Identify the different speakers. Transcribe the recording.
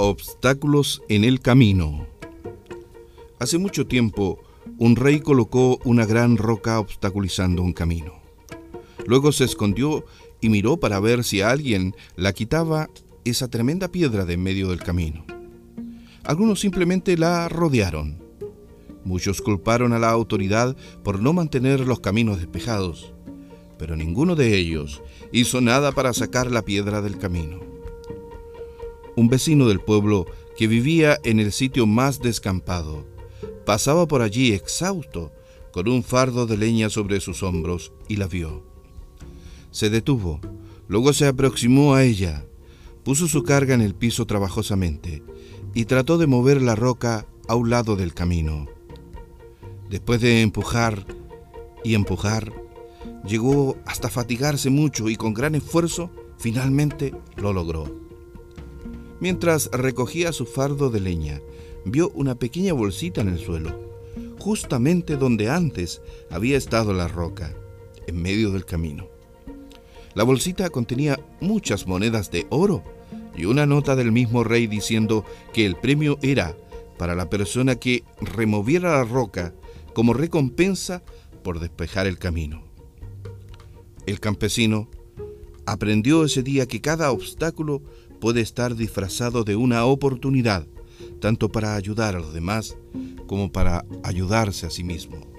Speaker 1: Obstáculos en el camino. Hace mucho tiempo, un rey colocó una gran roca obstaculizando un camino. Luego se escondió y miró para ver si alguien la quitaba esa tremenda piedra de en medio del camino. Algunos simplemente la rodearon. Muchos culparon a la autoridad por no mantener los caminos despejados, pero ninguno de ellos hizo nada para sacar la piedra del camino. Un vecino del pueblo que vivía en el sitio más descampado pasaba por allí exhausto con un fardo de leña sobre sus hombros y la vio. Se detuvo, luego se aproximó a ella, puso su carga en el piso trabajosamente y trató de mover la roca a un lado del camino. Después de empujar y empujar, llegó hasta fatigarse mucho y con gran esfuerzo finalmente lo logró. Mientras recogía su fardo de leña, vio una pequeña bolsita en el suelo, justamente donde antes había estado la roca, en medio del camino. La bolsita contenía muchas monedas de oro y una nota del mismo rey diciendo que el premio era para la persona que removiera la roca como recompensa por despejar el camino. El campesino aprendió ese día que cada obstáculo puede estar disfrazado de una oportunidad, tanto para ayudar a los demás como para ayudarse a sí mismo.